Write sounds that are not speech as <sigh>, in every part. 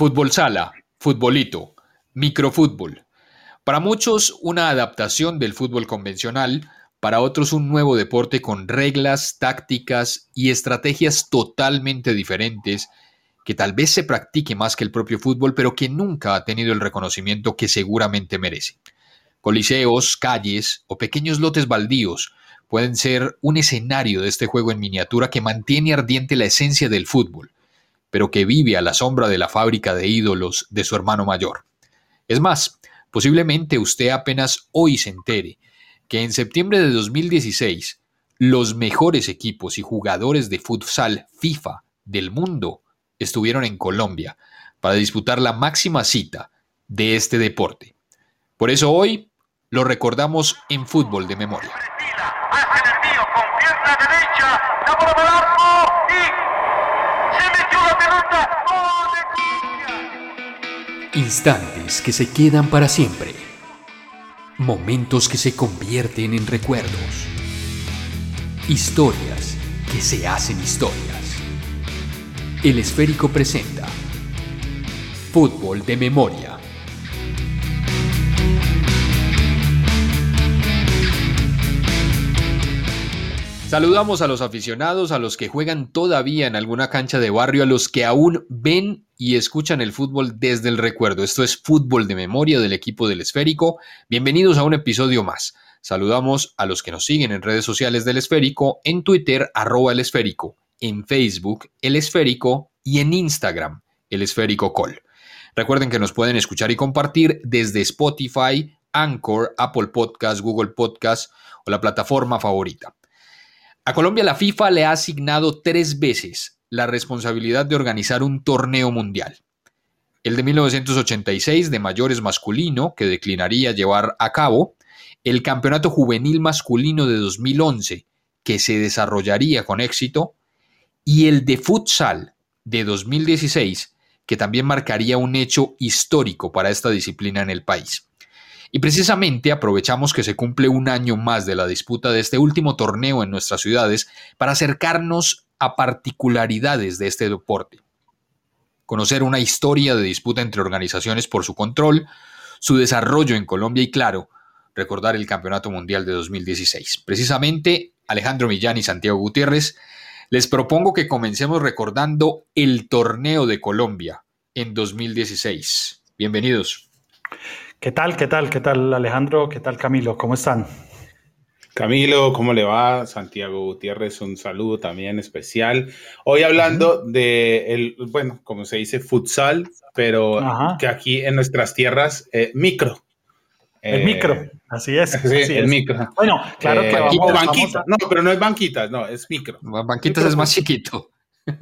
Fútbol sala, futbolito, microfútbol. Para muchos una adaptación del fútbol convencional, para otros un nuevo deporte con reglas, tácticas y estrategias totalmente diferentes que tal vez se practique más que el propio fútbol, pero que nunca ha tenido el reconocimiento que seguramente merece. Coliseos, calles o pequeños lotes baldíos pueden ser un escenario de este juego en miniatura que mantiene ardiente la esencia del fútbol, pero que vive a la sombra de la fábrica de ídolos de su hermano mayor. Es más, posiblemente usted apenas hoy se entere que en septiembre de 2016 los mejores equipos y jugadores de futsal FIFA del mundo estuvieron en Colombia para disputar la máxima cita de este deporte. Por eso hoy lo recordamos en fútbol de memoria. Instantes que se quedan para siempre. Momentos que se convierten en recuerdos. Historias que se hacen historias. El Esférico presenta Fútbol de Memoria. Saludamos a los aficionados, a los que juegan todavía en alguna cancha de barrio, a los que aún ven y escuchan el fútbol desde el recuerdo. Esto es Fútbol de Memoria del equipo del Esférico. Bienvenidos a un episodio más. Saludamos a los que nos siguen en redes sociales del Esférico, en Twitter, arroba el Esférico, en Facebook, el Esférico y en Instagram, el Esférico Call. Recuerden que nos pueden escuchar y compartir desde Spotify, Anchor, Apple Podcast, Google Podcast o la plataforma favorita. A Colombia la FIFA le ha asignado tres veces la responsabilidad de organizar un torneo mundial. El de 1986 de mayores masculino, que declinaría llevar a cabo, el Campeonato Juvenil Masculino de 2011, que se desarrollaría con éxito, y el de futsal de 2016, que también marcaría un hecho histórico para esta disciplina en el país. Y precisamente aprovechamos que se cumple un año más de la disputa de este último torneo en nuestras ciudades para acercarnos a particularidades de este deporte. Conocer una historia de disputa entre organizaciones por su control, su desarrollo en Colombia y claro, recordar el Campeonato Mundial de 2016. Precisamente, Alejandro Millán y Santiago Gutiérrez, les propongo que comencemos recordando el torneo de Colombia en 2016. Bienvenidos. ¿Qué tal? ¿Qué tal? ¿Qué tal Alejandro? ¿Qué tal Camilo? ¿Cómo están? Camilo, ¿cómo le va? Santiago Gutiérrez, un saludo también especial. Hoy hablando de, el, bueno, como se dice, futsal, pero que aquí en nuestras tierras, eh, micro. El micro, eh, así es. <laughs> Sí, el micro. Bueno, claro que vamos, banquita. No, pero no es banquitas, no, es micro. Banquitas es más chiquito.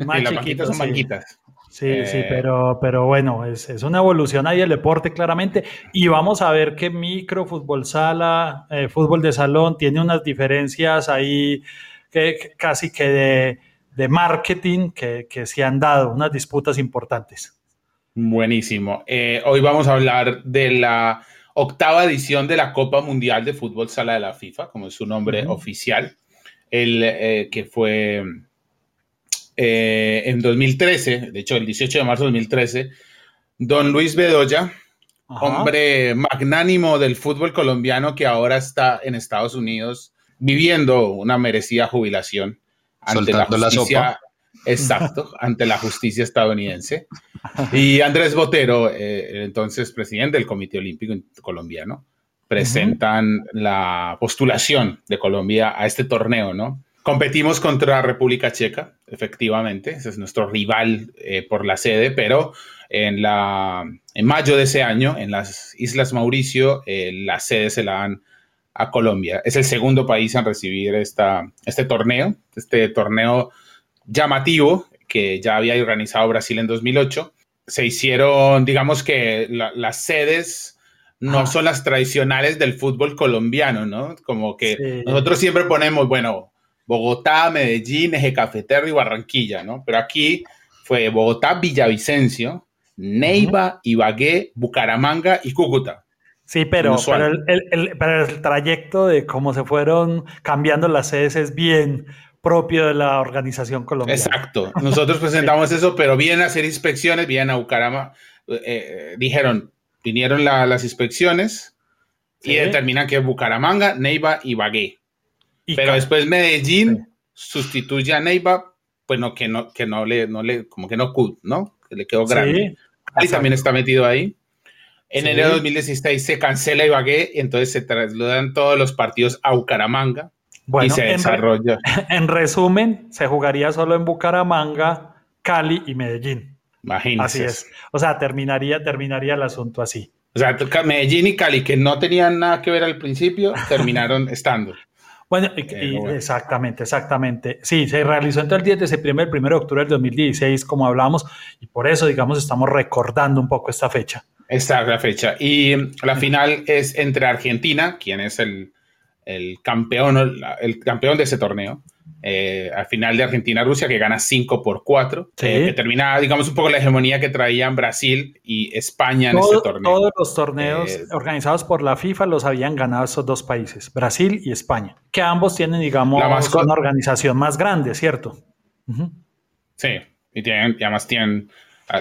Más las banquitas son banquitas. Sí, sí, eh, pero, pero bueno, es, una evolución ahí el deporte claramente y vamos a ver que micro, fútbol sala, eh, fútbol de salón tiene unas diferencias ahí que, casi que de, marketing que, se han dado, unas disputas importantes. Buenísimo. Eh, hoy vamos a hablar de la octava edición de la Copa Mundial de Fútbol Sala de la FIFA, como es su nombre oficial, el que fue eh, en 2013, de hecho el 18 de marzo de 2013, don Luis Bedoya, hombre magnánimo del fútbol colombiano que ahora está en Estados Unidos viviendo una merecida jubilación ante la justicia. exacto, <laughs> ante la justicia estadounidense. Y Andrés Botero, eh, entonces presidente del Comité Olímpico Colombiano, presentan la postulación de Colombia a este torneo, ¿no? Competimos contra República Checa, efectivamente, ese es nuestro rival eh, por la sede, pero en, la, en mayo de ese año, en las Islas Mauricio, eh, la sede se la dan a Colombia. Es el segundo país en recibir esta, este torneo, este torneo llamativo que ya había organizado Brasil en 2008. Se hicieron, digamos que las sedes no son las tradicionales del fútbol colombiano, ¿no? Como que nosotros siempre ponemos, bueno, Bogotá, Medellín, Eje Cafetero y Barranquilla, ¿no? Pero aquí fue Bogotá, Villavicencio, Neiva, Ibagué, Bucaramanga y Cúcuta. Sí, pero, pero el, trayecto de cómo se fueron cambiando las sedes es bien, propio de la organización colombiana. Exacto. <laughs> Nosotros presentamos eso, pero vienen a hacer inspecciones, vienen a Bucaramanga. Eh, eh, dijeron, vinieron las inspecciones y determinan que es Bucaramanga, Neiva y Bagué. Pero después Medellín sustituye a Neiva, pues no, que no, que no le, no le, como que no, ¿no? Que le quedó grande. Cali también está metido ahí. En enero de 2016 se cancela Ibagué y entonces se trasladan todos los partidos a Bucaramanga y se desarrolla. <laughs> En, resumen, se jugaría solo en Bucaramanga, Cali y Medellín. Imagínese. Así es. O sea, terminaría, terminaría el asunto así. O sea, Medellín y Cali, que no tenían nada que ver al principio, <laughs> terminaron estando. Bueno, exactamente, exactamente. Sí, se realizó entre el 10 de septiembre el 1 de octubre del 2016, como hablábamos, y por eso, digamos, estamos recordando un poco esta fecha. Esta es la fecha. Y la final es entre Argentina, quien es el, el campeón, el campeón de ese torneo, eh, al final de Argentina-Rusia, que gana 5 por 4, eh, que termina, digamos, un poco la hegemonía que traían Brasil y España en ese torneo. Todos los torneos eh, organizados por la FIFA los habían ganado esos dos países, Brasil y España, que ambos tienen, digamos, una organización más grande, ¿cierto? Sí, y, tienen, y además tienen,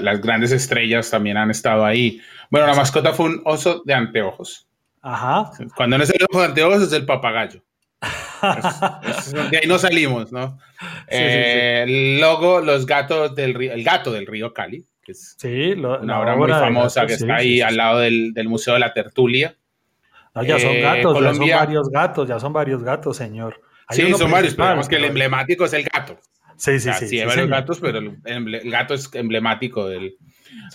las grandes estrellas también han estado ahí. Bueno, la mascota fue un oso de anteojos. Ajá. Cuando no es el ojo de anteojos es el papagayo de ahí no salimos, ¿no? Eh, el logo, los gatos del río, el gato del río Cali, que es sí, una obra muy famosa que está ahí al lado del, Museo de la Tertulia. ya son eh, gatos, ya son varios gatos, ya son varios gatos, señor. sí, son varios, pero que el emblemático es el gato. Sí, sí, sí. Sí, hay varios gatos, pero el, gato es emblemático del.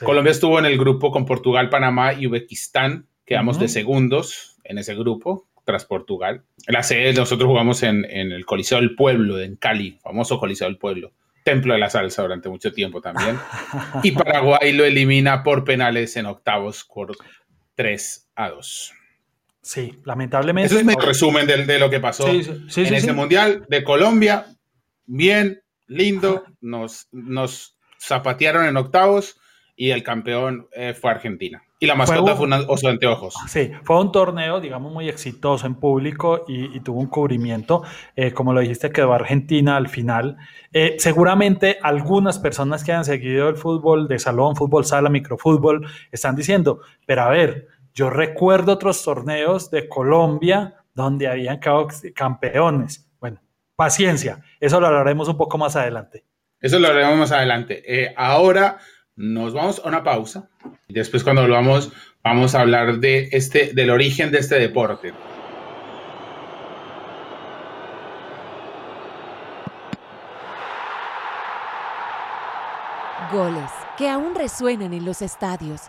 Colombia estuvo en el grupo con Portugal, Panamá y Uzbekistán. Quedamos de segundos en ese grupo tras Portugal. La sede nosotros jugamos en, el Coliseo del Pueblo, en Cali, famoso Coliseo del Pueblo. Templo de la salsa durante mucho tiempo también. <laughs> y Paraguay lo elimina por penales en octavos por 3 a 2. Sí, lamentablemente. Eso es mi resumen de, lo que pasó en ese mundial de Colombia. Bien, lindo. Nos, nos zapatearon en octavos y el campeón eh, fue Argentina. Y la mascota fue, un, oso de anteojos. Sí, fue un torneo, digamos, muy exitoso en público y, tuvo un cubrimiento. Eh, como lo dijiste, quedó Argentina al final. Eh, seguramente algunas personas que han seguido el fútbol de salón, fútbol sala, microfútbol, están diciendo, pero a ver, yo recuerdo otros torneos de Colombia donde habían campeones. Bueno, paciencia, eso lo hablaremos un poco más adelante. Eso lo hablaremos más adelante. Ahora nos vamos a una pausa y después cuando volvamos vamos a hablar de este, del origen de este deporte. Goles que aún resuenan en los estadios.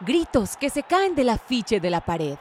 Gritos que se caen del afiche de la pared.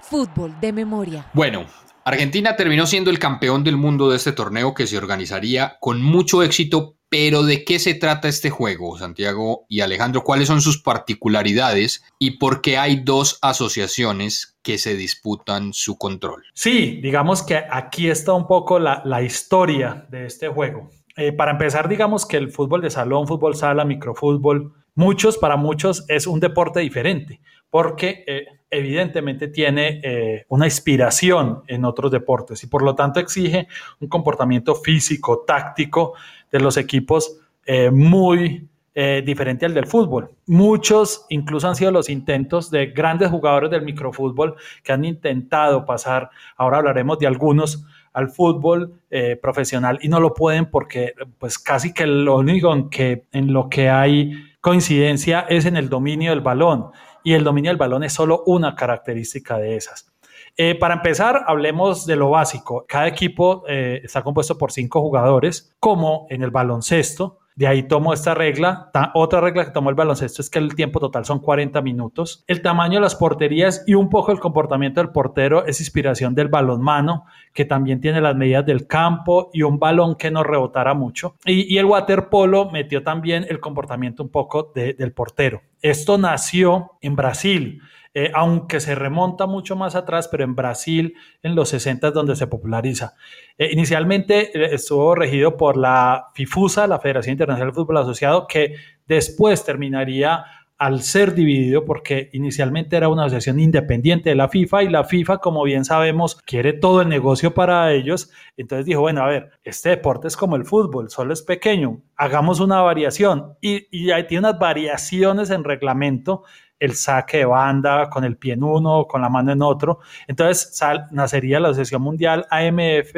Fútbol de memoria. Bueno, Argentina terminó siendo el campeón del mundo de este torneo que se organizaría con mucho éxito pero ¿de qué se trata este juego, Santiago y Alejandro? ¿Cuáles son sus particularidades y por qué hay dos asociaciones que se disputan su control? Sí, digamos que aquí está un poco la, historia de este juego. Eh, para empezar, digamos que el fútbol de salón, fútbol sala, microfútbol, muchos, para muchos es un deporte diferente, porque eh, evidentemente tiene eh, una inspiración en otros deportes y por lo tanto exige un comportamiento físico, táctico de los equipos eh, muy eh, diferente al del fútbol. Muchos incluso han sido los intentos de grandes jugadores del microfútbol que han intentado pasar, ahora hablaremos de algunos, al fútbol profesional y no lo pueden porque pues casi que lo único en, que, en lo que hay coincidencia es en el dominio del balón y el dominio del balón es solo una característica de esas. Eh, para empezar, hablemos de lo básico. Cada equipo eh, está compuesto por cinco jugadores, como en el baloncesto. De ahí tomo esta regla. otra regla que tomó el baloncesto es que el tiempo total son 40 minutos. El tamaño de las porterías y un poco el comportamiento del portero es inspiración del balonmano, que también tiene las medidas del campo y un balón que no rebotara mucho. Y, el waterpolo metió también el comportamiento un poco del portero. Esto nació en Brasil. Eh, aunque se remonta mucho más atrás, pero en Brasil en los 60 es donde se populariza. Eh, inicialmente eh, estuvo regido por la FIFUSA, la Federación Internacional de Fútbol Asociado, que después terminaría al ser dividido, porque inicialmente era una asociación independiente de la FIFA y la FIFA, como bien sabemos, quiere todo el negocio para ellos. Entonces dijo, bueno, a ver, este deporte es como el fútbol, solo es pequeño, hagamos una variación. Y, y ahí tiene unas variaciones en reglamento el saque de banda con el pie en uno, con la mano en otro. Entonces sal, nacería la Asociación Mundial AMF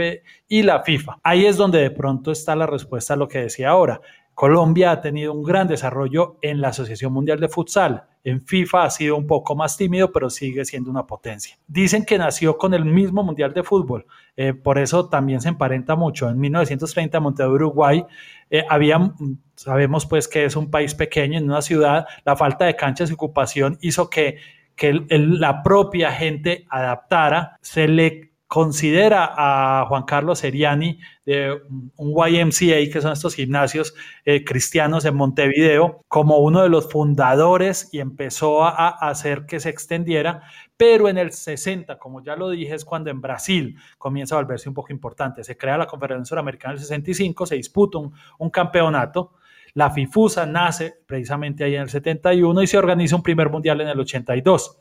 y la FIFA. Ahí es donde de pronto está la respuesta a lo que decía ahora. Colombia ha tenido un gran desarrollo en la Asociación Mundial de Futsal. En FIFA ha sido un poco más tímido, pero sigue siendo una potencia. Dicen que nació con el mismo Mundial de Fútbol, eh, por eso también se emparenta mucho. En 1930, Montevideo, Uruguay, eh, había, sabemos pues que es un país pequeño, en una ciudad, la falta de canchas y ocupación hizo que, que la propia gente adaptara, se le considera a Juan Carlos Seriani de un YMCA, que son estos gimnasios eh, cristianos en Montevideo, como uno de los fundadores y empezó a, hacer que se extendiera, pero en el 60, como ya lo dije, es cuando en Brasil comienza a volverse un poco importante. Se crea la Conferencia Suramericana en el 65, se disputa un, campeonato. La FIFUSA nace precisamente ahí en el 71 y se organiza un primer mundial en el 82.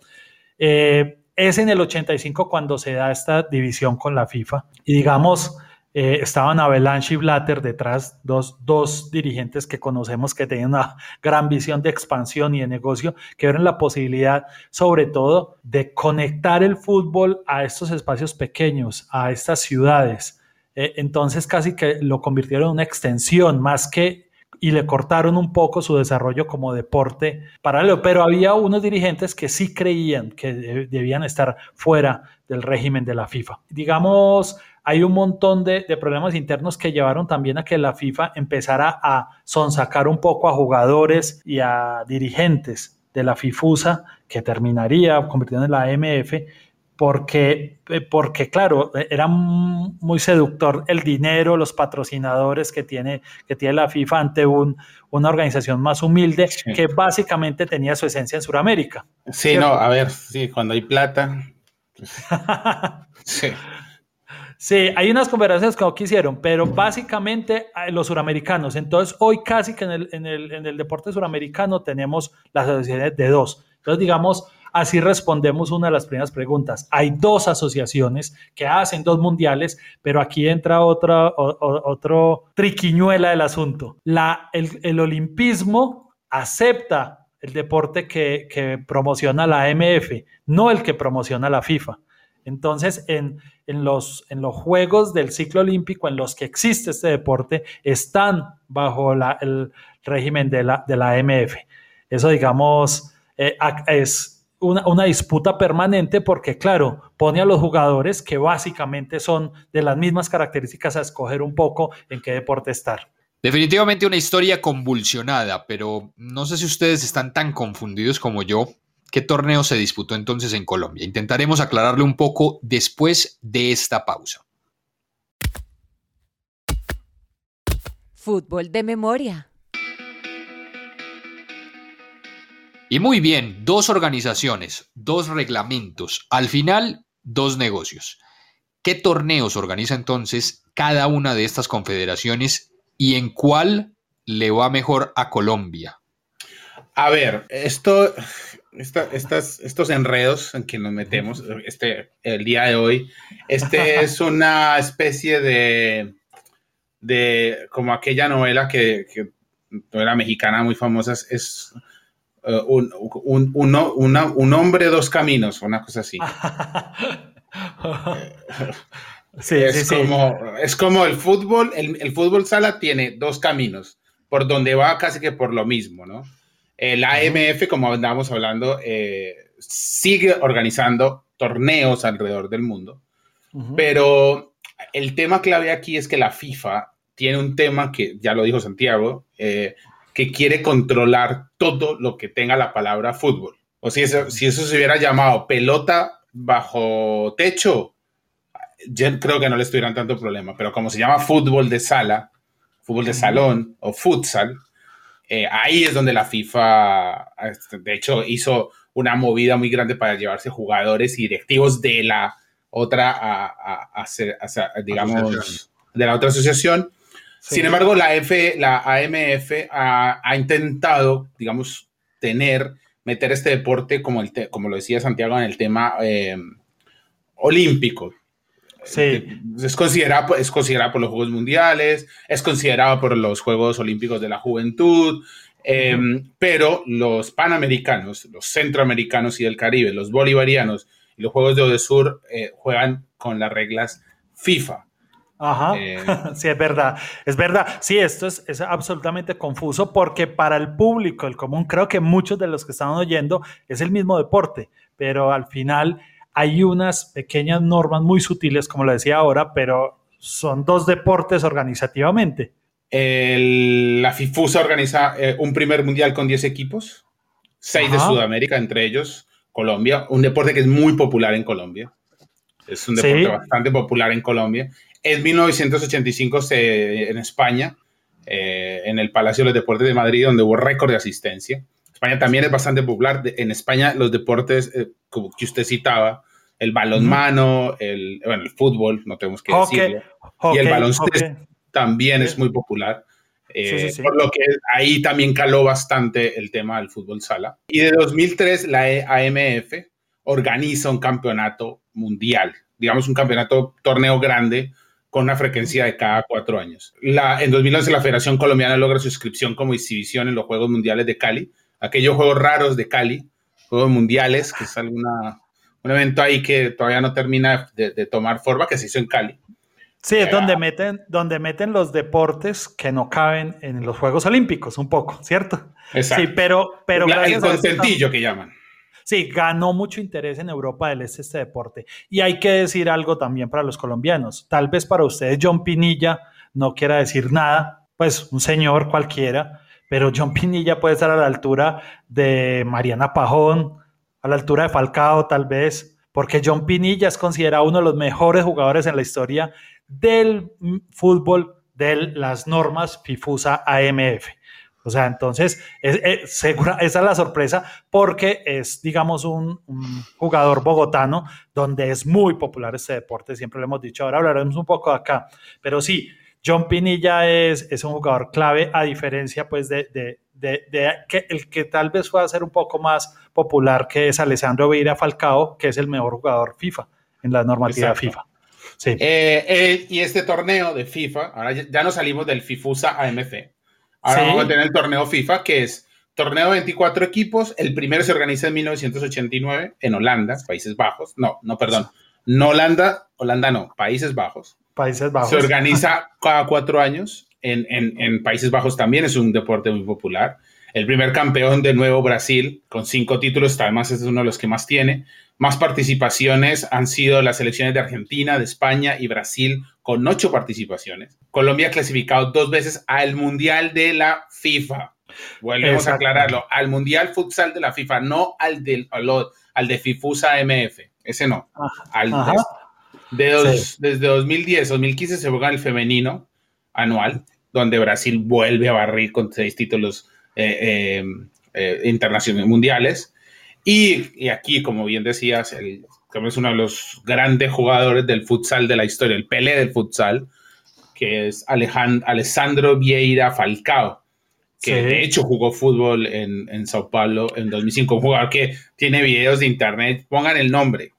Eh, es en el 85 cuando se da esta división con la FIFA. Y digamos, eh, estaban Avalanche y Blatter detrás, dos, dos dirigentes que conocemos que tenían una <laughs> gran visión de expansión y de negocio, que vieron la posibilidad, sobre todo, de conectar el fútbol a estos espacios pequeños, a estas ciudades. Eh, entonces casi que lo convirtieron en una extensión más que y le cortaron un poco su desarrollo como deporte paralelo, pero había unos dirigentes que sí creían que debían estar fuera del régimen de la FIFA. Digamos, hay un montón de, problemas internos que llevaron también a que la FIFA empezara a sonsacar un poco a jugadores y a dirigentes de la FIFUSA, que terminaría convirtiendo en la AMF, porque, eh, porque, claro, era muy seductor el dinero, los patrocinadores que tiene, que tiene la FIFA ante un, una organización más humilde que básicamente tenía su esencia en Sudamérica. Sí, no, a ver, sí, cuando hay plata. Pues, <laughs> sí. Sí, hay unas conversaciones que no quisieron, pero básicamente eh, los suramericanos. Entonces, hoy casi que en el, en el, en el deporte suramericano tenemos las asociaciones de dos. Entonces, digamos, Así respondemos una de las primeras preguntas. Hay dos asociaciones que hacen dos mundiales, pero aquí entra otra otro triquiñuela del asunto. La, el, olimpismo acepta el deporte que, promociona la AMF, no el que promociona la FIFA. Entonces, en, en, los, en los Juegos del ciclo olímpico en los que existe este deporte, están bajo el régimen de la, de la AMF. Eso, digamos, eh, es una, disputa permanente porque, claro, pone a los jugadores que básicamente son de las mismas características a escoger un poco en qué deporte estar. Definitivamente una historia convulsionada, pero no sé si ustedes están tan confundidos como yo. ¿Qué torneo se disputó entonces en Colombia? Intentaremos aclararle un poco después de esta pausa. Fútbol de memoria. Y muy bien, dos organizaciones, dos reglamentos, al final dos negocios. ¿Qué torneos organiza entonces cada una de estas confederaciones y en cuál le va mejor a Colombia? A ver, esto, estas, estos enredos en que nos metemos este, el día de hoy, este <laughs> es una especie de, de como aquella novela que, que novela mexicana muy famosa, es eh, un, un, un, hombre, dos caminos, una cosa así. <laughs> sí, es, como, es como el fútbol, el, fútbol sala tiene dos caminos, por donde va casi que por lo mismo, ¿no? El AMF, como andábamos hablando, eh, sigue organizando torneos alrededor del mundo, pero el tema clave aquí es que la FIFA tiene un tema que, ya lo dijo Santiago, eh, que quiere controlar todo lo que tenga la palabra fútbol. O si eso, si eso se hubiera llamado pelota bajo techo, yo creo que no le estuvieran tanto problema. Pero como se llama fútbol de sala, fútbol de salón o futsal, eh, ahí es donde la FIFA, este, de hecho, hizo una movida muy grande para llevarse jugadores y directivos de la otra, a, digamos, de la otra asociación sin embargo, la, F, la AMF ha, intentado, digamos, tener, meter este deporte, como, el como lo decía Santiago, en el tema eh, olímpico. Sí. Es considerado, es considerado por los Juegos Mundiales, es considerado por los Juegos Olímpicos de la Juventud, em, pero los panamericanos, los centroamericanos y del Caribe, los bolivarianos y los Juegos de Odesur eh, juegan con las reglas FIFA. Ajá, eh, <laughs> sí, es verdad, es verdad. Sí, esto es, es, absolutamente confuso porque para el público, el común, creo que muchos de los que están oyendo es el mismo deporte, pero al final hay unas pequeñas normas muy sutiles, como lo decía ahora, pero son dos deportes organizativamente. la FIFUSA organiza eh, un primer mundial con 10 equipos, 6 de Sudamérica, entre ellos Colombia, un deporte que es muy popular en Colombia. Es un deporte bastante popular en Colombia. En 1985 se, en España, eh, en el Palacio de los Deportes de Madrid, donde hubo récord de asistencia. España también es bastante popular. En España los deportes eh, como que usted citaba, el balonmano, el, bueno, el fútbol, no tenemos que decirlo, y el baloncesto también es muy popular. Eh, por lo que ahí también caló bastante el tema del fútbol sala. Y de 2003 la AMF organiza un campeonato mundial, digamos un campeonato torneo grande con una frecuencia de cada cuatro años. La, en 2011 la Federación Colombiana logra su inscripción como exhibición en los Juegos Mundiales de Cali, aquellos Juegos raros de Cali, Juegos Mundiales, que es alguna, un evento ahí que todavía no termina de, de tomar forma, que se hizo en Cali. Sí, es donde meten, donde meten los deportes que no caben en los Juegos Olímpicos, un poco, ¿cierto? Exacto. Sí, pero, pero el contentillo que llaman. Sí, ganó mucho interés en Europa del Este este deporte. Y hay que decir algo también para los colombianos. Tal vez para ustedes John Pinilla no quiera decir nada, pues un señor cualquiera, pero John Pinilla puede estar a la altura de Mariana Pajón, a la altura de Falcao tal vez, porque John Pinilla es considerado uno de los mejores jugadores en la historia del fútbol de las normas FIFUSA AMF. O sea, entonces, es, segura, esa es la sorpresa porque es, digamos, un, jugador bogotano donde es muy popular este deporte, siempre lo hemos dicho, ahora hablaremos un poco de acá, pero sí, John Pinilla es, es un jugador clave a diferencia pues de, de, de, que el que tal vez pueda ser un poco más popular que es Alessandro Vieira Falcao, que es el mejor jugador FIFA en la normativa FIFA. Sí. Eh, eh, y este torneo de FIFA, ahora ya, no salimos del FIFUSA AMF. Ahora vamos a tener el torneo FIFA, que es torneo de 24 equipos. El primero se organiza en 1989 en Holanda, Países Bajos. No, no, perdón. No Holanda, Holanda no, Países Bajos. Países Bajos. Se organiza <laughs> cada cuatro años. En, en, en Países Bajos también es un deporte muy popular. El primer campeón de nuevo Brasil, con cinco títulos, además es uno de los que más tiene. Más participaciones han sido las selecciones de Argentina, de España y Brasil, con ocho participations. Colombia ha clasificado dos veces al Mundial de la FIFA. Volvemos a aclararlo, al Mundial Futsal de la FIFA, no al, del, al, de FIFUSA MF. Ese no. Al de, Desde 2010, 2015 se juega el femenino anual, donde Brasil vuelve a barrir con seis títulos eh, eh, eh, internacionales mundiales. Y, aquí, como bien decías, el, es uno de los grandes jugadores del futsal de la historia, el Pele del futsal, que es Alejandro, Alessandro Vieira Falcao, que de hecho jugó fútbol en, en, Sao Paulo en 2005, un jugador que tiene videos de internet, pongan el nombre,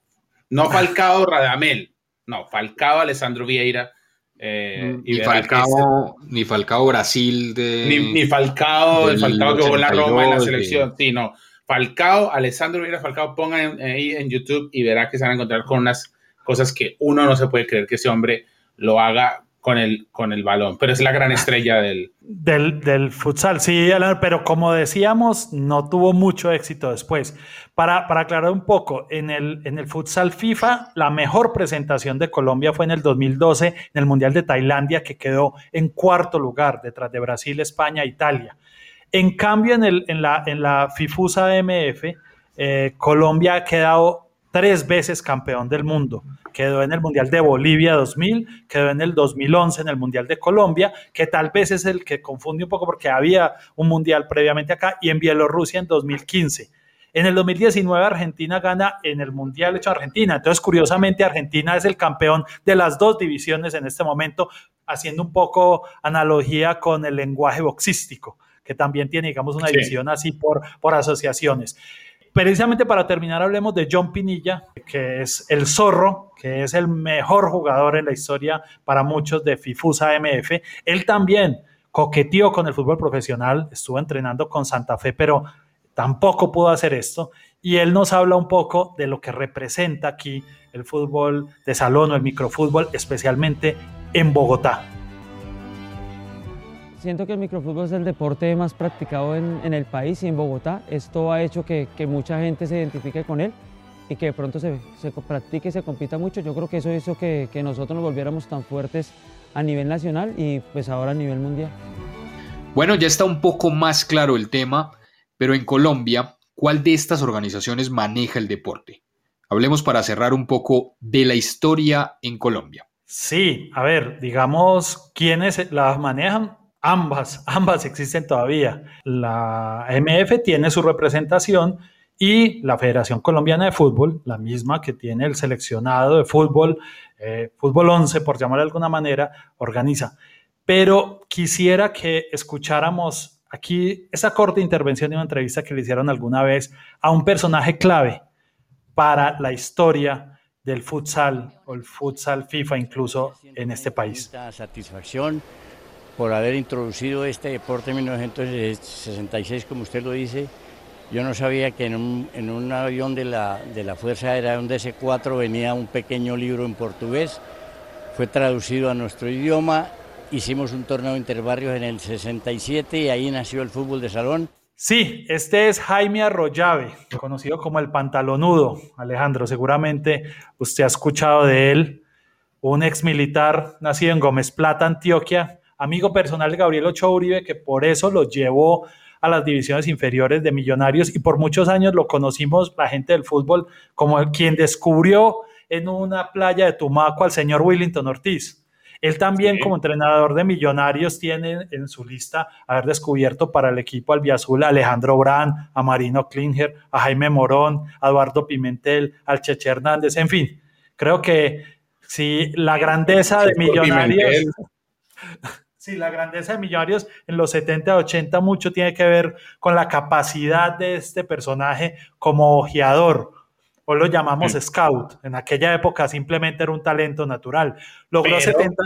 no Falcao Radamel, no, Falcao Alessandro Vieira. Eh, ni, Falcao, ni Falcao Brasil de... Ni, Falcao, el Falcao que jugó en la Roma en la selección, sí, no. Falcao, Alessandro Vieira Falcao, pongan ahí en YouTube y verá que se van a encontrar con unas cosas que uno no se puede creer que ese hombre lo haga con el, con el balón, pero es la gran estrella del... Del, del futsal, sí, pero como decíamos, no tuvo mucho éxito después. Para, para aclarar un poco, en el, en el futsal FIFA, la mejor presentación de Colombia fue en el 2012, en el Mundial de Tailandia, que quedó en cuarto lugar, detrás de Brasil, España, Italia. En cambio, en, el, en, la, en la FIFUSA MF, eh, Colombia ha quedado tres veces campeón del mundo. Quedó en el Mundial de Bolivia 2000, quedó en el 2011 en el Mundial de Colombia, que tal vez es el que confunde un poco porque había un Mundial previamente acá, y en Bielorrusia en 2015. En el 2019 Argentina gana en el Mundial hecho Argentina. Entonces, curiosamente, Argentina es el campeón de las dos divisiones en este momento, haciendo un poco analogía con el lenguaje boxístico que también tiene, digamos, una división así por, por asociaciones. Precisamente para terminar, hablemos de John Pinilla, que es el zorro, que es el mejor jugador en la historia para muchos de FIFUSA MF. Él también coqueteó con el fútbol profesional, estuvo entrenando con Santa Fe, pero tampoco pudo hacer esto. Y él nos habla un poco de lo que representa aquí el fútbol de salón o el microfútbol, especialmente en Bogotá. Siento que el microfútbol es el deporte más practicado en, el país y en Bogotá. Esto ha hecho que, mucha gente se identifique con él y que de pronto se, practique y se compita mucho. Yo creo que eso hizo que, que nosotros nos volviéramos tan fuertes a nivel nacional y pues ahora a nivel mundial. Bueno, ya está un poco más claro el tema, pero en Colombia, ¿cuál de estas organizaciones maneja el deporte? Hablemos para cerrar un poco de la historia en Colombia. Sí, a ver, digamos, ¿quiénes las manejan? Ambas, ambas existen todavía. La MF tiene su representación y la Federación Colombiana de Fútbol, la misma que tiene el seleccionado de fútbol, eh, fútbol 11, por llamarlo de alguna manera, organiza. Pero quisiera que escucháramos aquí esa corta intervención de una entrevista que le hicieron alguna vez a un personaje clave para la historia del futsal o el futsal FIFA incluso en este país. Satisfacción por haber introducido este deporte en 1966, como usted lo dice, yo no sabía que en un, avión de la, de la Fuerza Aérea, un DC-4, venía un pequeño libro en portugués. Fue traducido a nuestro idioma. Hicimos un torneo interbarrios en el 67 y ahí nació el fútbol de salón. Sí, este es Jaime Arroyave, conocido como el pantalonudo. Alejandro, seguramente usted ha escuchado de él, un ex militar nacido en Gómez Plata, Antioquia, amigo personal de Gabriel Ochoa Uribe, que por eso lo llevó a las divisiones inferiores de Millonarios y por muchos años lo conocimos la gente del fútbol como quien descubrió en una playa de Tumaco al señor Willington Ortiz. Él también como entrenador de Millonarios tiene en su lista haber descubierto para el equipo albiazul a Alejandro Brand, a Marino Klinger, a Jaime Morón, a Eduardo Pimentel, al Cheche Hernández, en fin. Creo que si la grandeza de Millonarios... Sí, la grandeza de Millonarios en los 70, 80 mucho tiene que ver con la capacidad de este personaje como ojeador. Hoy lo llamamos scout. En aquella época simplemente era un talento natural. Logró 70.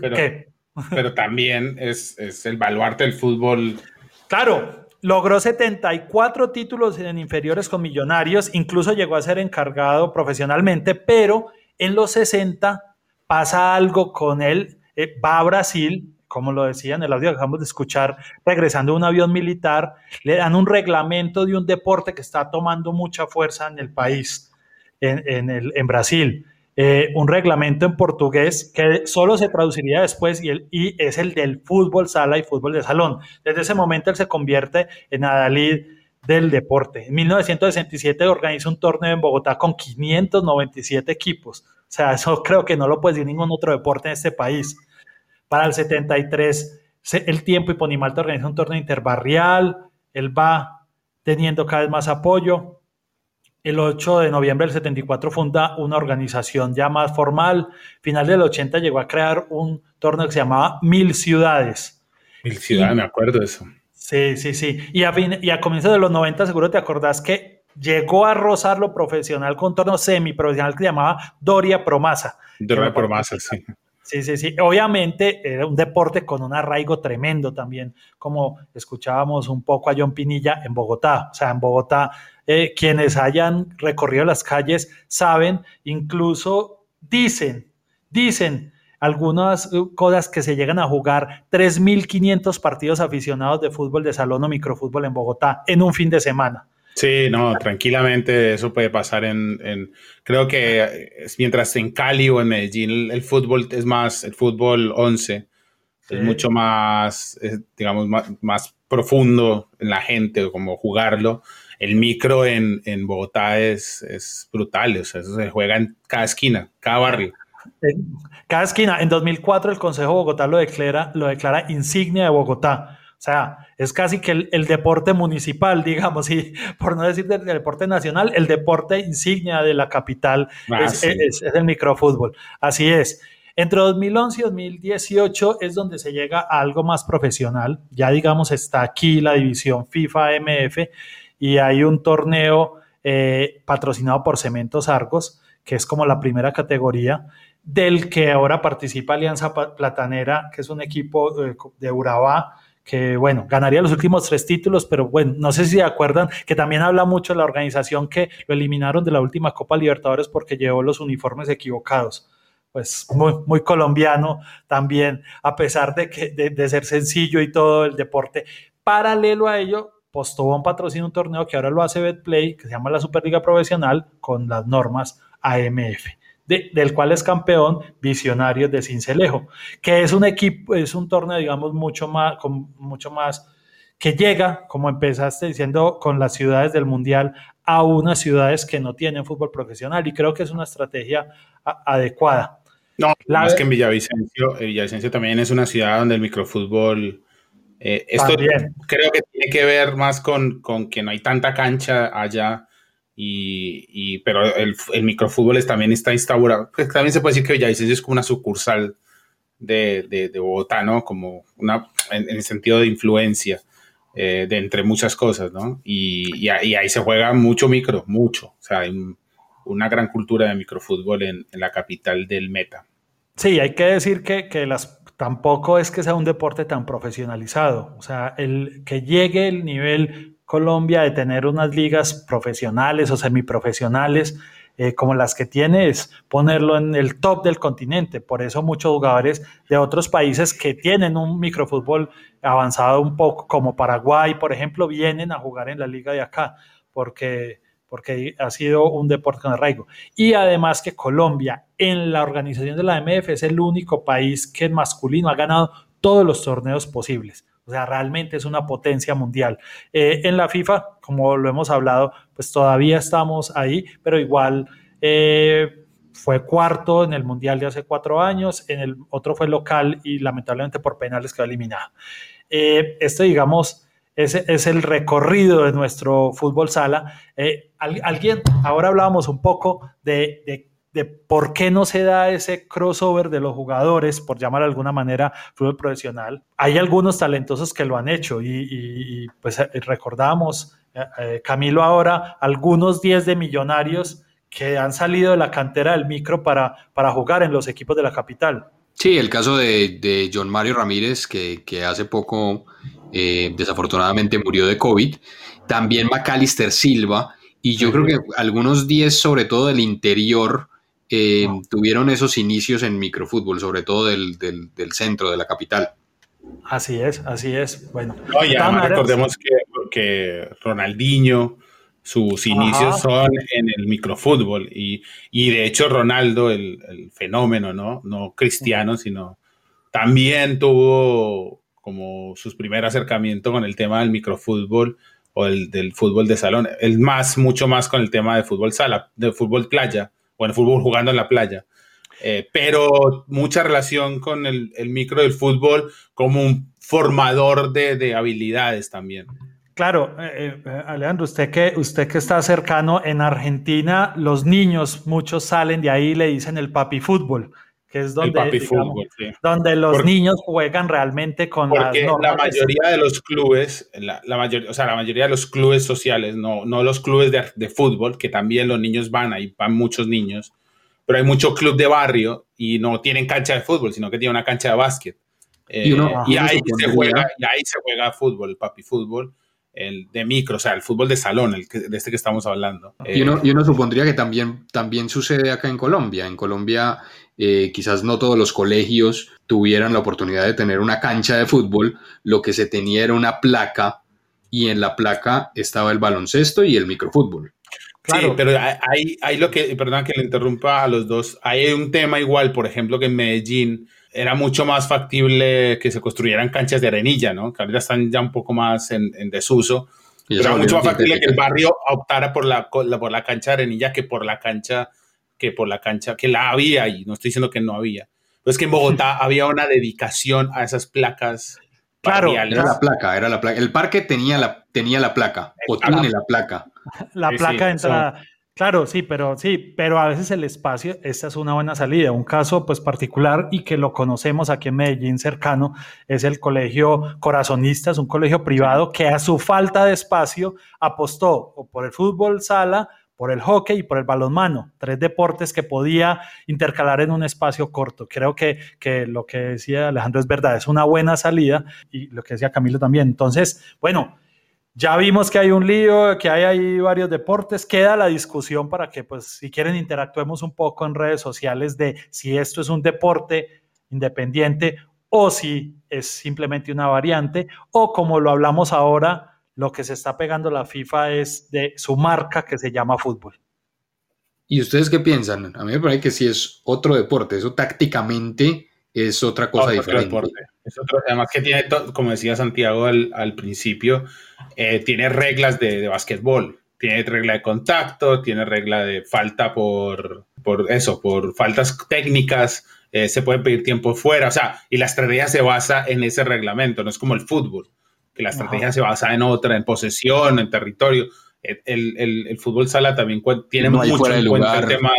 Pero, ¿Qué? Pero también es, es el baluarte del fútbol. Claro, logró 74 títulos en inferiores con Millonarios, incluso llegó a ser encargado profesionalmente, pero en los 60 pasa algo con él eh, va a Brasil, como lo decía en el audio que acabamos de escuchar, regresando a un avión militar, le dan un reglamento de un deporte que está tomando mucha fuerza en el país, en, el, en Brasil. Eh, un reglamento en portugués que solo se traduciría después y, y es el del fútbol sala y fútbol de salón. Desde ese momento él se convierte en adalid del deporte. En 1967 organiza un torneo en Bogotá con 597 equipos. O sea, eso creo que no lo puede decir ningún otro deporte en este país. Para el 73, el tiempo y Ponimalta organiza un torneo interbarrial, él va teniendo cada vez más apoyo. El 8 de noviembre del 74 funda una organización ya más formal. Final del 80 llegó a crear un torneo que se llamaba Mil Ciudades. Mil Ciudades, me acuerdo de eso. Sí, sí, sí. Y a, fin, y a comienzos de los 90 seguro te acordás que llegó a rozar lo profesional con un torneo semiprofesional que se llamaba Doria Promasa. Doria Promasa, sí. Sí, sí, sí. Obviamente era un deporte con un arraigo tremendo también, como escuchábamos un poco a John Pinilla en Bogotá. O sea, en Bogotá, eh, quienes hayan recorrido las calles saben, incluso dicen, dicen algunas eh, cosas que se llegan a jugar 3.500 partidos aficionados de fútbol de salón o microfútbol en Bogotá en un fin de semana. Sí, no, tranquilamente eso puede pasar en, creo que mientras en Cali o en Medellín el, fútbol es más, el fútbol 11 es mucho más, digamos, más, profundo en la gente, como jugarlo. El micro en, Bogotá es, es brutal, o sea, eso se juega en cada esquina, cada barrio. cada esquina. En 2004 el Consejo de Bogotá lo declara, lo declara insignia de Bogotá. O sea, es casi que el, deporte municipal, <laughs> digamos, y por no decir del, deporte nacional, el deporte insignia de la capital ah, es, el microfútbol. Así es. Entre 2011 y 2018 es donde se llega a algo más profesional. Ya digamos está aquí la división FIFA MF y hay un torneo eh, patrocinado por Cementos Argos, que es como la primera categoría, del que ahora participa Alianza Platanera, que es un equipo eh, de Urabá, que bueno, ganaría los últimos tres títulos, pero bueno, no sé si se acuerdan que también habla mucho de la organización que lo eliminaron de la última Copa Libertadores porque llevó los uniformes equivocados. Pues muy, muy colombiano también, a pesar de, que, de, ser sencillo y todo el deporte. Paralelo a ello, Postobón patrocina un torneo que ahora lo hace Betplay, que se llama la Superliga Profesional, con las normas AMF del cual es campeón Visionarios de Cincelejo, que es un equipo, es un torneo, digamos, mucho más, con mucho más, que llega, como empezaste diciendo, con las ciudades del Mundial a unas ciudades que no tienen fútbol profesional y creo que es una estrategia adecuada. No, más que en Villavicencio, eh, Villavicencio también es una ciudad donde el microfútbol eh, esto creo que tiene que ver más con, con, que no hay tanta cancha allá y, pero el, microfútbol también está instaurado. Pues, también se puede decir que Villavicencio es como una sucursal de, de, Bogotá, ¿no? Como una, en, el sentido de influencia, eh, de entre muchas cosas, ¿no? Y, y, ahí se juega mucho micro, mucho. O sea, hay una gran cultura de microfútbol en, en la capital del Meta. Sí, hay que decir que, que las, tampoco es que sea un deporte tan profesionalizado. O sea, el que llegue el nivel Colombia de tener unas ligas profesionales o semiprofesionales eh, como las que tiene es ponerlo en el top del continente. Por eso muchos jugadores de otros países que tienen un microfútbol avanzado un poco, como Paraguay, por ejemplo, vienen a jugar en la liga de acá, porque, porque ha sido un deporte con arraigo. Y además que Colombia en la organización de la MF es el único país que en masculino ha ganado todos los torneos posibles. O sea, realmente es una potencia mundial. Eh, en la FIFA, como lo hemos hablado, pues todavía estamos ahí, pero igual eh, fue cuarto en el Mundial de hace cuatro años, en el otro fue local y lamentablemente por penales quedó eliminado. Eh, esto, digamos, es, el recorrido de nuestro fútbol sala. alguien, ahora hablábamos un poco de de por qué no se da ese crossover de los jugadores, por llamar de alguna manera, fútbol profesional. Hay algunos talentosos que lo han hecho y, pues eh, recordamos, eh, eh, Camilo ahora, algunos 10 de millonarios que han salido de la cantera del micro para, para jugar en los equipos de la capital. Sí, el caso de, John Mario Ramírez, que, hace poco desafortunadamente murió de COVID. También Macalister Silva. Y yo creo que algunos 10, sobre todo del interior, eh, tuvieron esos inicios en microfútbol, sobre todo del, centro de la capital. Así es, así es. Bueno, recordemos que, que, Ronaldinho, sus inicios son en el microfútbol y, y de hecho Ronaldo, el, fenómeno, ¿no? No cristiano, sino también tuvo como sus primer acercamiento con el tema del microfútbol o el del fútbol de salón, el más, mucho más con el tema de fútbol sala, de fútbol playa, bueno, fútbol jugando en la playa. Eh, pero mucha relación con el, micro del fútbol como un formador de, habilidades también. Claro, eh, eh, Alejandro, usted que, usted que está cercano en Argentina, los niños, muchos salen de ahí y le dicen el papi fútbol que es donde, donde los niños juegan realmente con Porque la mayoría de los clubes, la, mayoría, o sea, la mayoría de los clubes sociales, no, no los clubes de, fútbol, que también los niños van, ahí van muchos niños, pero hay mucho club de barrio y no tienen cancha de fútbol, sino que tienen una cancha de básquet. y, eh, ahí se juega, y ahí se juega fútbol, el papi fútbol el de micro, o sea, el fútbol de salón, el de este que estamos hablando. Y uno, y uno supondría que también, también sucede acá en Colombia. En Colombia eh, quizás no todos los colegios tuvieran la oportunidad de tener una cancha de fútbol, lo que se tenía era una placa y en la placa estaba el baloncesto y el microfútbol. Claro. Sí, pero hay, hay lo que, perdón que le interrumpa a los dos, hay un tema igual, por ejemplo, que en Medellín era mucho más factible que se construyeran canchas de arenilla, ¿no? Que ahorita están ya un poco más en, desuso. pero era mucho más factible que el barrio optara por la, por la cancha de arenilla que por la cancha que por la cancha, que la había y no estoy diciendo que no había. Pero es que en Bogotá <laughs> había una dedicación a esas placas. Claro, era la placa, era la placa. El parque tenía la, tenía la placa, o tiene la placa. La placa de entrada. Claro, sí, pero sí, pero a veces el espacio, esta es una buena salida. Un caso pues particular y que lo conocemos aquí en Medellín cercano es el colegio Corazonistas, un colegio privado que a su falta de espacio apostó por el fútbol sala, por el hockey y por el balonmano, tres deportes que podía intercalar en un espacio corto. Creo que, que lo que decía Alejandro es verdad, es una buena salida y lo que decía Camilo también. Entonces, bueno, ya vimos que hay un lío, que hay ahí varios deportes. Queda la discusión para que, pues, si quieren, interactuemos un poco en redes sociales de si esto es un deporte independiente o si es simplemente una variante, o como lo hablamos ahora, lo que se está pegando la FIFA es de su marca que se llama fútbol. ¿Y ustedes qué piensan? A mí me parece que sí es otro deporte, eso tácticamente es otra cosa diferente. Es otro, además que tiene, como decía Santiago al, al principio, eh, tiene reglas de, de básquetbol. Tiene regla de contacto, tiene regla de falta por, por eso, por faltas técnicas, eh, se puede pedir tiempo fuera, o sea, y la estrategia se basa en ese reglamento, no es como el fútbol, que la estrategia se basa en otra, en posesión, en territorio. El, el, el fútbol sala también tiene no mucho en cuenta el tema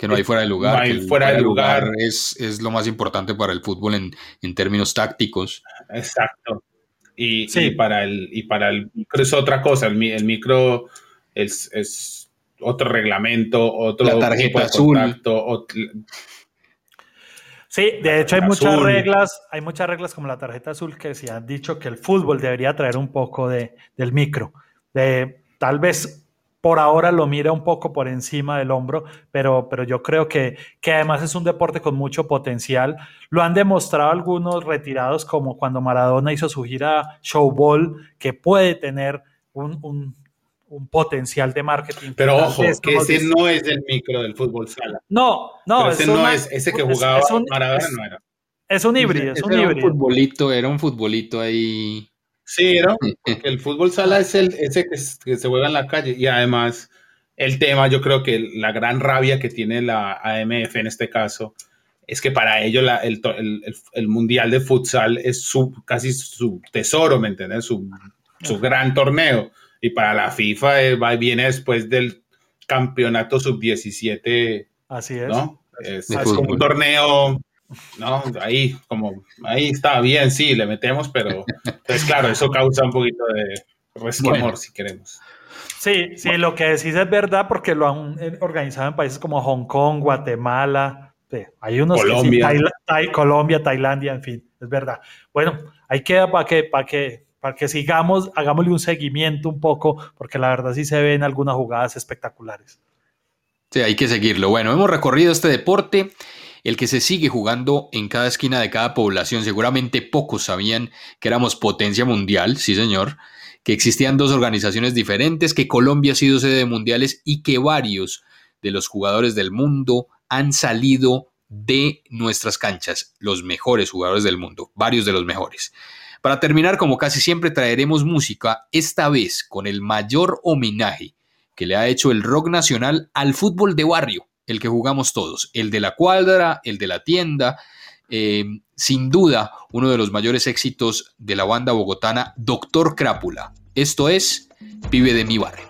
que no hay fuera de lugar. No hay fuera de lugar. lugar. Es, es, lo más importante para el fútbol en, en términos tácticos. Exacto. Y, y, para el, y para el micro es otra cosa. El, el micro es, es, otro reglamento, otro La tarjeta azul. Contacto, Sí, de hecho hay muchas azul. reglas, hay muchas reglas como la tarjeta azul que se han dicho que el fútbol debería traer un poco de, del micro. De, tal vez por ahora lo mira un poco por encima del hombro, pero, pero yo creo que, que además es un deporte con mucho potencial. Lo han demostrado algunos retirados, como cuando Maradona hizo su gira Showball, que puede tener un, un, un potencial de marketing. Pero ojo, que ese dice. no es el micro del fútbol sala. No, no, Pero ese no una, es ese que jugaba es, un, Maradona, no era. Es un híbrido, es un era híbrido. Un futbolito, era un futbolito ahí Sí, ¿no? <laughs> el fútbol sala es el, ese que, se juega en la calle y además el tema, yo creo que la gran rabia que tiene la AMF en este caso es que para ellos la, el, el, el, Mundial de Futsal es su, casi su tesoro, ¿me entiendes? Su, su gran torneo. Y para la FIFA eh, va viene después del campeonato sub-17. Así es. ¿no? Es, es un torneo no, ahí, como, ahí está bien, sí, le metemos, pero pues claro, eso causa un poquito de resquemor bueno. si queremos. Sí, sí, lo que decís es verdad porque lo han organizado en países como Hong Kong, Guatemala, sí, hay unos Colombia. Que sí, Tail Tail Colombia, Tailandia, en fin, es verdad. Bueno, ahí queda para que, para que, para que sigamos, hagámosle un seguimiento un poco, porque la verdad sí se ven algunas jugadas espectaculares. Sí, hay que seguirlo. Bueno, hemos recorrido este deporte el que se sigue jugando en cada esquina de cada población. Seguramente pocos sabían que éramos potencia mundial, sí señor, que existían dos organizaciones diferentes, que Colombia ha sido sede de mundiales y que varios de los jugadores del mundo han salido de nuestras canchas, los mejores jugadores del mundo, varios de los mejores. Para terminar, como casi siempre, traeremos música, esta vez con el mayor homenaje que le ha hecho el rock nacional al fútbol de barrio el que jugamos todos, el de la cuadra, el de la tienda, eh, sin duda uno de los mayores éxitos de la banda bogotana Doctor Crápula. Esto es Pibe de mi barrio.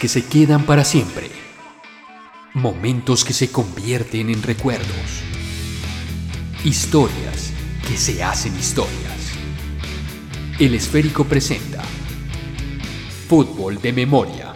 Que se quedan para siempre. Momentos que se convierten en recuerdos. Historias que se hacen historias. El esférico presenta Fútbol de Memoria.